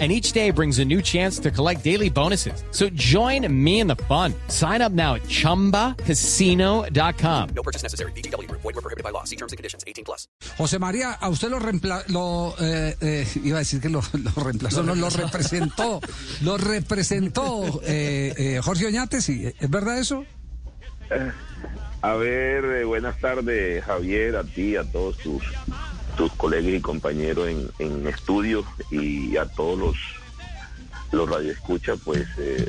and each day brings a new chance to collect daily bonuses. So join me in the fun. Sign up now at ChumbaCasino.com. No purchase necessary. BGW. Void were prohibited by law. See terms and conditions. 18 plus. José María, a usted lo reempla lo eh, eh, iba a decir que lo, lo reemplazó, no, lo representó, lo representó eh, eh, Jorge Oñate, sí, ¿es verdad eso? A ver, eh, buenas tardes, Javier, a ti, a todos tus, tus colegas y compañeros en, en estudio y a todos los, los radioescuchas, pues, eh,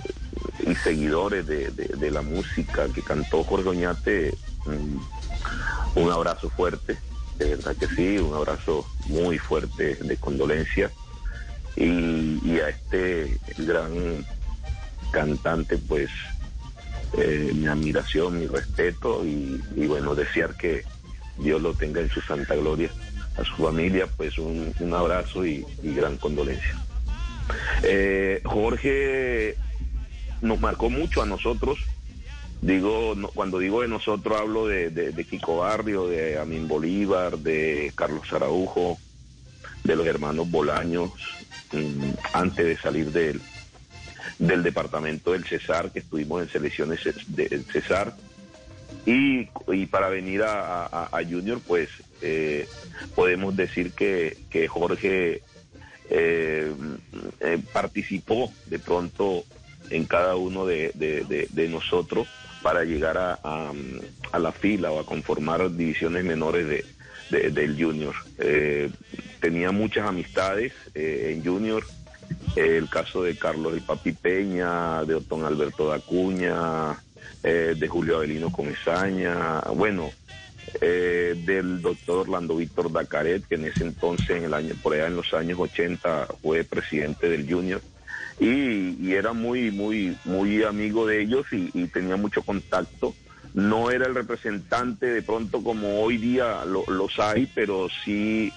y seguidores de, de- la música que cantó Jorge Oñate. mm, un abrazo fuerte, de verdad que sí, un abrazo muy fuerte de condolencia. Y, a este gran cantante, pues, eh, mi admiración, mi respeto y, bueno, desear que Dios lo tenga en su santa gloria. A su familia, pues un, un abrazo y, y gran condolencia. Eh, Jorge nos marcó mucho a nosotros. Digo, cuando digo de nosotros hablo de, de- de Kiko Barrio, de Amin Bolívar, de Carlos Araujo, de los hermanos Bolaños, mm, antes de salir del, del departamento del Cesar, que estuvimos en selecciones del Cesar. Y, y para venir a, Junior, pues eh, podemos decir que, que Jorge eh, eh, participó de pronto en cada uno de, nosotros para llegar a, a- la fila o a conformar divisiones menores de, de- del Junior. Eh, tenía muchas amistades eh, en Junior, el caso de Carlos El Papi Peña, de Otón Alberto Dacuña, eh, de Julio Avelino Comesaña, bueno, eh, del doctor Orlando Víctor Dacaret, que en ese entonces, en el año, por allá en los años 80, fue presidente del Junior. Y, era muy, muy, muy amigo de ellos y, tenía mucho contacto. No era el representante de pronto como hoy día lo- los hay, pero sí,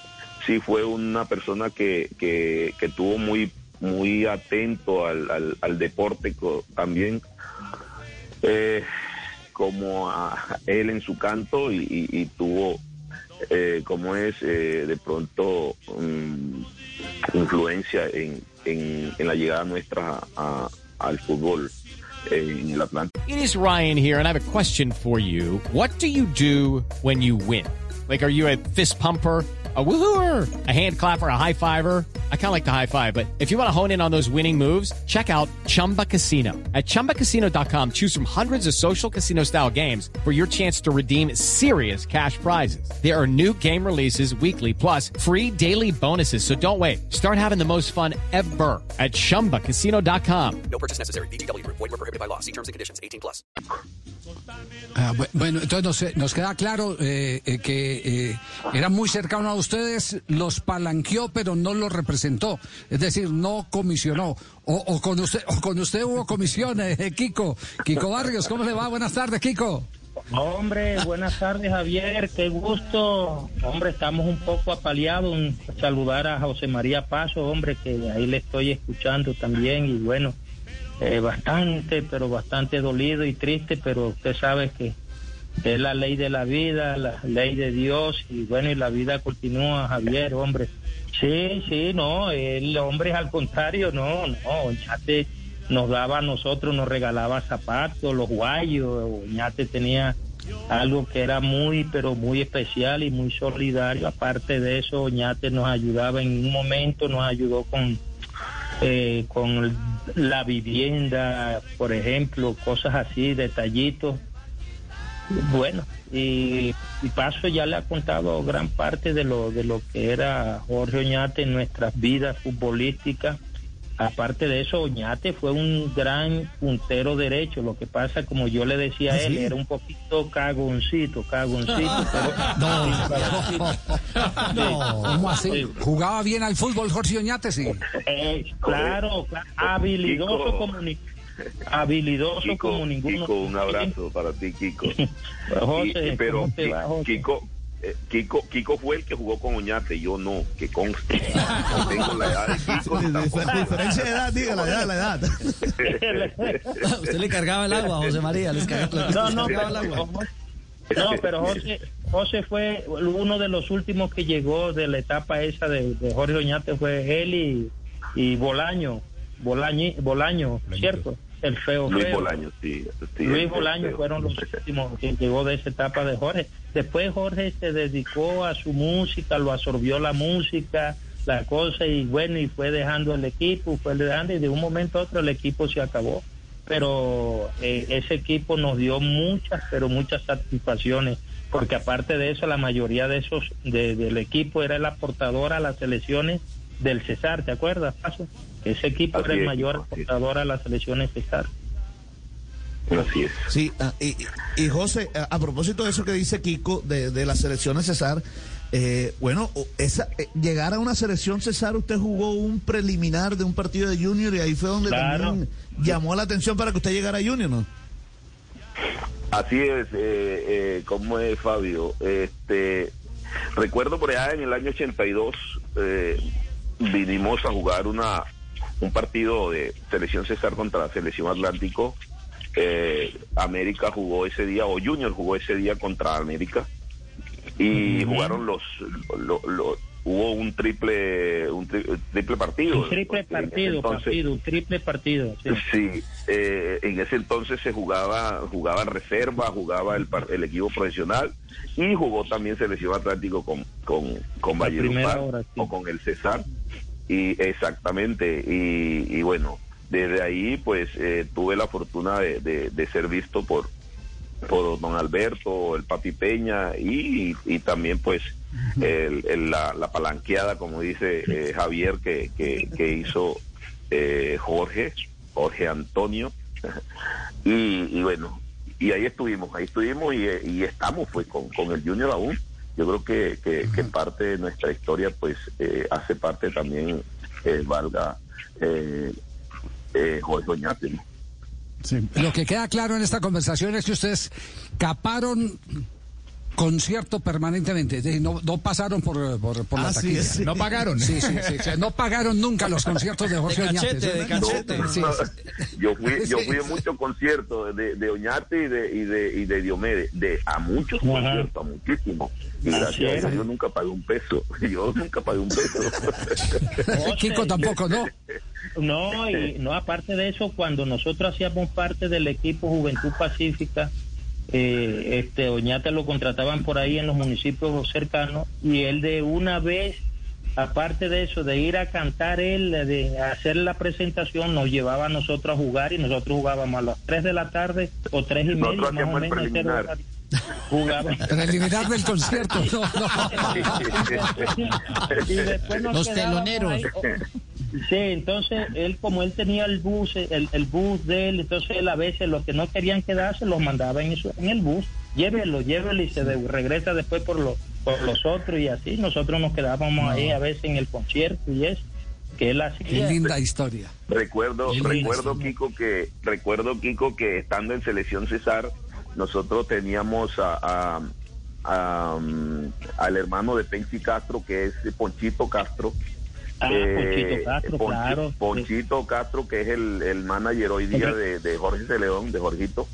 sí fue una persona que, que, que tuvo muy, muy atento al, al, al deporte también. Eh, como a él en su canto y, y- y tuvo eh, como es eh, de pronto mm, influencia en, en, en la llegada nuestra a- al fútbol en el Atlántico. It is Ryan here, and I have a question for you. What do you do when you win? Like, are you a fist pumper? A woohooer, a hand clapper, a high fiver. I kind of like the high five, but if you want to hone in on those winning moves, check out Chumba Casino. At chumbacasino.com, choose from hundreds of social casino style games for your chance to redeem serious cash prizes. There are new game releases weekly, plus free daily bonuses. So don't wait. Start having the most fun ever at chumbacasino.com. No purchase necessary. BGW. Void were prohibited by law. See terms and conditions. 18 plus. Ah, bueno, entonces nos, nos queda claro eh, eh, que eh, era muy cercano a ustedes, los palanqueó, pero no los representó. Es decir, no comisionó. O, con usted o con usted hubo comisiones, eh, Kiko. Kiko Barrios, ¿cómo le va? Buenas tardes, Kiko. Hombre, buenas tardes Javier, qué gusto. Hombre, estamos un poco apaleados. Saludar a José María Paso, hombre, que ahí le estoy escuchando también y bueno, eh, bastante, pero bastante dolido y triste, pero usted sabe que es la ley de la vida, la ley de Dios y bueno, y la vida continúa, Javier, hombre. Sí, sí, no, el hombre al contrario, no, no, Oñate nos daba a nosotros, nos regalaba zapatos, los guayos, Oñate tenía algo que era muy, pero muy especial y muy solidario. Aparte de eso, Oñate nos ayudaba en un momento, nos ayudó con eh, con la vivienda, por ejemplo, cosas así, detallitos. Bueno, y, y Paso ya le ha contado gran parte de lo, de lo que era Jorge Oñate en nuestras vidas futbolísticas. Aparte de eso, Oñate fue un gran puntero derecho. Lo que pasa, como yo le decía a él, era un poquito cagoncito, cagoncito. pero- No, ¿cómo así? ¿Jugaba bien al fútbol Jorge Oñate? Sí. Eh, claro, claro, habilidoso Kiko. Habilidoso Kiko, como ninguno. Kiko, un abrazo para ti, Kiko. José, Y- pero ¿cómo te va, José? Kiko, eh, Kiko, Kiko fue el que jugó con Oñate, yo no, que conste. No tengo la edad de Kiko. ni tampoco La diferencia de edad, diga la edad, la edad. Usted le cargaba el agua José María, les cargaba, No, no, les cargaba el pero, agua. no, pero José, José fue uno de los últimos que llegó de la etapa esa de, de Jorge Oñate, fue él y, y Bolaño, Bolañi, Bolaño, ¿cierto? El feo Luis feo. Bolaño, sí. sí, Luis Bolaño fueron los últimos que llegó de esa etapa de Jorge. Después Jorge se dedicó a su música, lo absorbió la música, la cosa, y bueno, y fue dejando el equipo, fue dejando, y de un momento a otro el equipo se acabó. Pero eh, ese equipo nos dio muchas, pero muchas satisfacciones, porque aparte de eso, la mayoría de esos de- del equipo era el aportador a las selecciones del Cesar, ¿te acuerdas, Paso? Ese equipo Así era el es, mayor es. aportador a las selecciones Cesar. Así es. Sí, ah, y, y José, a, a propósito de eso que dice Kiko de, de la selección César, eh, bueno, esa, eh, llegar a una selección César, usted jugó un preliminar de un partido de Junior y ahí fue donde Claro. también llamó la atención para que usted llegara a Junior, ¿no? Así es, eh, eh, como es Fabio. Este, recuerdo por allá en el año 82 eh, vinimos a jugar una un partido de selección César contra la selección Atlántico. Eh, América jugó ese día o Junior jugó ese día contra América y jugaron los, lo- lo- hubo un triple un tri- triple partido. Un triple partido, entonces- partido, un triple partido. sí. Sí, eh, en ese entonces se jugaba, jugaba reserva, jugaba el, el equipo profesional y jugó también selección Atlántico con, con, con La Valledupar primera hora, sí. o con el Cesar. Y exactamente, y, y bueno, desde ahí pues eh, tuve la fortuna de, de- de ser visto por, por don Alberto, el Papi Peña y, y también pues el- el- la, la palanqueada, como dice eh, Javier, que, que, que hizo eh, Jorge, Jorge Antonio. y, y bueno, y ahí estuvimos, ahí estuvimos y, eh, y estamos pues con, con el Junior aún. Yo creo que, que, que parte de nuestra historia pues eh, hace parte también, eh, valga, eh, eh, Jorge Oñate, ¿no? Lo que queda claro en esta conversación es que ustedes caparon concierto permanentemente, no, no pasaron por, por, por la Ah, sí, taquilla. sí. No pagaron. Sí, sí, sí, sí. No pagaron nunca los conciertos de Jorge De Oñate. de. Sí, yo fui yo Sí. fui a muchos conciertos de, de Oñate y de y de, y de Diomedes de a muchos Ajá. conciertos a muchísimos y gracias a. Dios yo nunca pagué un peso yo nunca pagué un peso Kiko tampoco, ¿no? No, y no, aparte de eso, cuando nosotros hacíamos parte del equipo Juventud Pacífica, eh, este Oñate lo contrataban por ahí en los municipios cercanos y él de una vez, aparte de eso, de ir a cantar él, de hacer la presentación, nos llevaba a nosotros a jugar y nosotros jugábamos a las 3 de la tarde o tres y media, más o menos. preliminar. Jugaban. Preliminar del concierto. No, no. y después nos Los teloneros. ahí. Sí, entonces él como él tenía el bus, el, el bus de él, entonces él a veces los que no querían quedarse los mandaba en, eso, en el bus, llévelo, llévelo y se de- regresa después por, los por los otros y así, nosotros nos quedábamos ahí a veces en el concierto y eso, que él Qué hacía. linda historia. recuerdo recuerdo. Kiko que recuerdo Kiko que estando en selección César nosotros teníamos a, a- a, um, al hermano de Pensi Castro que es Ponchito Castro Ah, Eh, Ponchito Castro, Ponchi- claro. Ponchito Castro, que es el, el manager hoy día de, de Jorge de León, de Jorgito.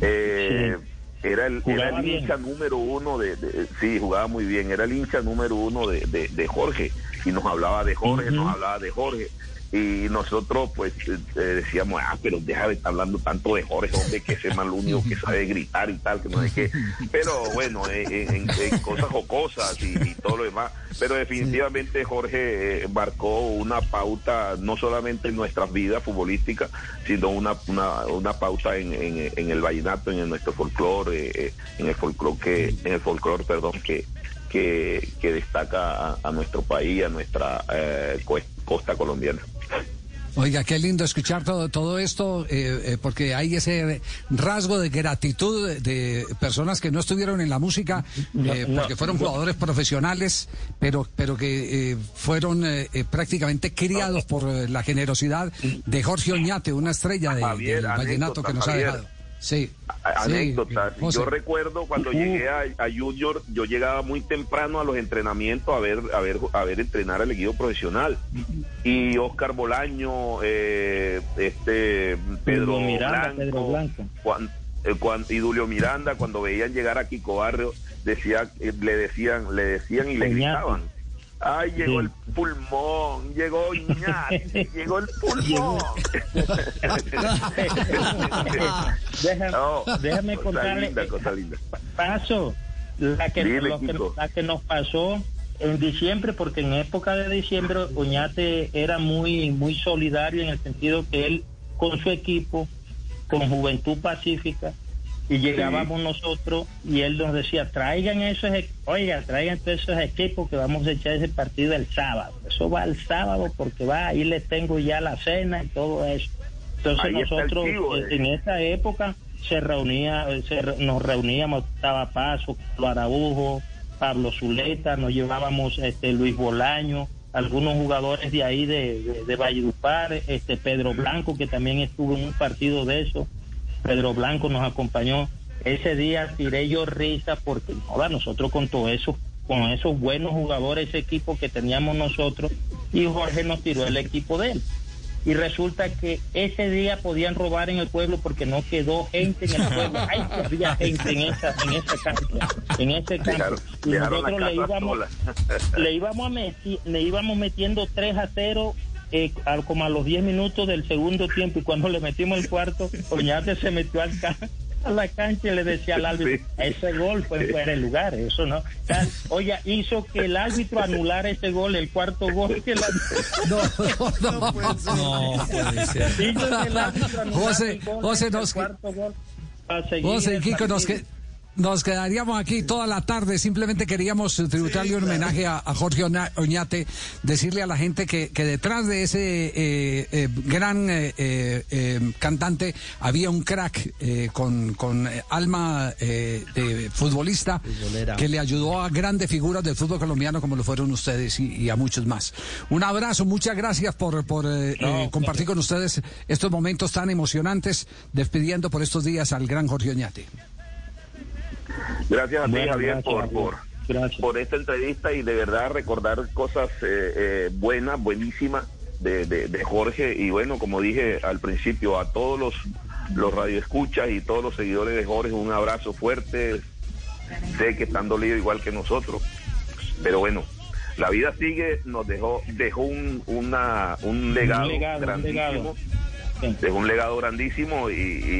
Eh, Era el, era el hincha número uno de, de- Sí, jugaba muy bien. Era el hincha número uno de, de, Jorge. Y nos hablaba de Jorge, nos hablaba de Jorge. Y nosotros, pues, eh, eh, decíamos, ah, pero deja de estar hablando tanto de Jorge, hombre, que ese mal único que sabe gritar y tal, que no sé qué. Pero bueno, eh, en, en cosas jocosas y, todo lo demás. Pero definitivamente Jorge eh, marcó una pauta, no solamente en nuestras vidas futbolísticas, sino una, una, pauta en, en, el vallenato, en nuestro folclore, eh, en el folclore que, en el folclore, perdón, que, que, destaca a, nuestro país, a nuestra eh, costa colombiana. Oiga, qué lindo escuchar todo, todo esto, eh, eh, porque hay ese rasgo de gratitud de, de personas que no estuvieron en la música, eh, no, porque fueron jugadores profesionales, pero, pero que eh, fueron eh, eh, prácticamente criados por eh, la generosidad de Jorge Oñate, una estrella de, Javier, del vallenato anécdota, que nos Javier. ha dejado. Sí. anécdotas. Yo recuerdo cuando llegué a, a Junior, yo llegaba muy temprano a los entrenamientos a ver, a ver, a ver entrenar al equipo profesional. Y Oscar Bolaño, eh, este Pedro Miranda, Blanco, Pedro Blanco. eh, y Julio Miranda, cuando veían llegar a Kiko Barrio, decía, eh, le decían, le decían y le gritaban. Ay, llegó el pulmón, llegó Oñate, llegó el pulmón. Déjame, No, déjame cosa contarle. linda, cosa linda. paso, la que, Dile, lo que- la que nos pasó en diciembre, porque en época de diciembre Oñate era muy, muy solidario en el sentido que él con su equipo, con Juventud Pacífica, y llegábamos nosotros y él nos decía, traigan esos, e- oiga, traigan todos esos equipos que vamos a echar ese partido el sábado. Eso va el sábado porque va, ahí les tengo ya la cena y todo eso. Entonces Ahí nosotros chivo, eh, eh. en esa época se reunía, eh, se nos reuníamos, estaba Paso, Carlos Araujo, Pablo Zuleta, nos llevábamos este Luis Bolaño, algunos jugadores de ahí de, de, de Valledupar, este Pedro Blanco que también estuvo en un partido de eso, Pedro Blanco nos acompañó. Ese día tiré yo risa porque joda, nosotros con todo eso, con esos buenos jugadores, ese equipo que teníamos nosotros, y Jorge nos tiró el equipo de él y resulta que ese día podían robar en el pueblo porque no quedó gente en el pueblo. Ay, que había gente en esa, en esa cancha, en ese campo. Dejaron, Y nosotros le íbamos, le íbamos, meti- le íbamos metiendo 3 a 0 eh, al- como a los 10 minutos del segundo tiempo y cuando le metimos el cuarto, Oñate se metió al ca- a la cancha y le decía al árbitro, ese gol fue fuera de lugar, eso no. Oye, hizo que el árbitro anulara ese gol, el cuarto gol que la... No, no, no. No puede ser. Hizo que el árbitro anulara José, el gol, José, el nos- cuarto gol José y el Kiko, nos, que- nos quedaríamos aquí toda la tarde. Simplemente queríamos tributarle un homenaje a, a Jorge Oñate, decirle a la gente que, que detrás de ese eh, eh, gran eh, cantante había un crack con, con alma de futbolista Futbolera. que le ayudó a grandes figuras del fútbol colombiano como lo fueron ustedes y, y a muchos más. Un abrazo, muchas gracias por, por No, compartir con ustedes estos momentos tan emocionantes, despidiendo por estos días al gran Jorge Oñate. Gracias a ti, Javier, gracias, por, por, Gracias. por esta entrevista y de verdad recordar cosas eh, eh, buenas, buenísimas de, de, de Jorge. Y bueno, como dije al principio, a todos los, los radioescuchas y todos los seguidores de Jorge, un abrazo fuerte. Sé que están dolidos igual que nosotros, pero bueno. La vida sigue, nos dejó dejó un, una, un legado, legado, un grandísimo, legado. Sí. dejó un legado grandísimo y,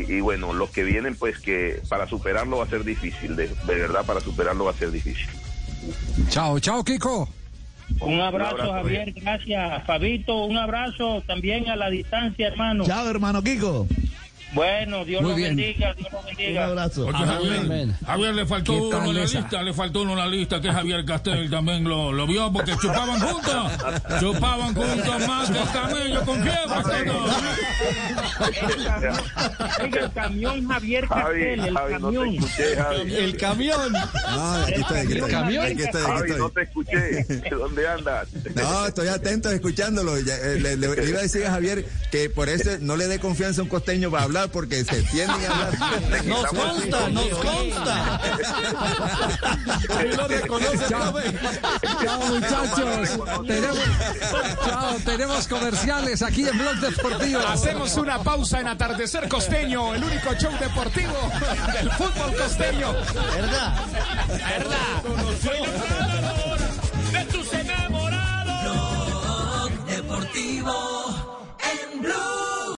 y- y bueno, los que vienen pues que para superarlo va a ser difícil, de, de verdad para superarlo va a ser difícil. Chao, chao, Kiko. Un abrazo, abrazo, Javier, gracias. Fabito, un abrazo también a la distancia, hermano. Chao, hermano Kiko. Bueno, Dios Muy lo bien. bendiga, Dios lo Un bendiga. abrazo. Porque Amén, Javier, le faltó ¿Qué uno en la esa? lista, le faltó uno en la lista, que es Javier Castel también lo, lo vio porque chupaban juntos, chupaban juntos más que el camello con fiebre. Oiga, el camión Javier Javi, Castel, el Javi, no te camión. El camión. No, aquí estoy, aquí estoy. camión. Aquí estoy, aquí Javi, no te escuché. ¿Dónde andas? No, estoy atento escuchándolo. Ya, eh, Le, le- le iba a decir a Javier que por eso no le dé confianza a un costeño para hablar porque se tienden a hablar. Nos consta, nos consta. Lo reconoce Chao, chao muchachos. tenemos, chao, tenemos comerciales aquí en Blog Deportivo. Hacemos una pausa en Atardecer Costeño, el único show deportivo del fútbol costeño. ¿Verdad? ¿Verdad? Soy la ganadora de tus enamorados.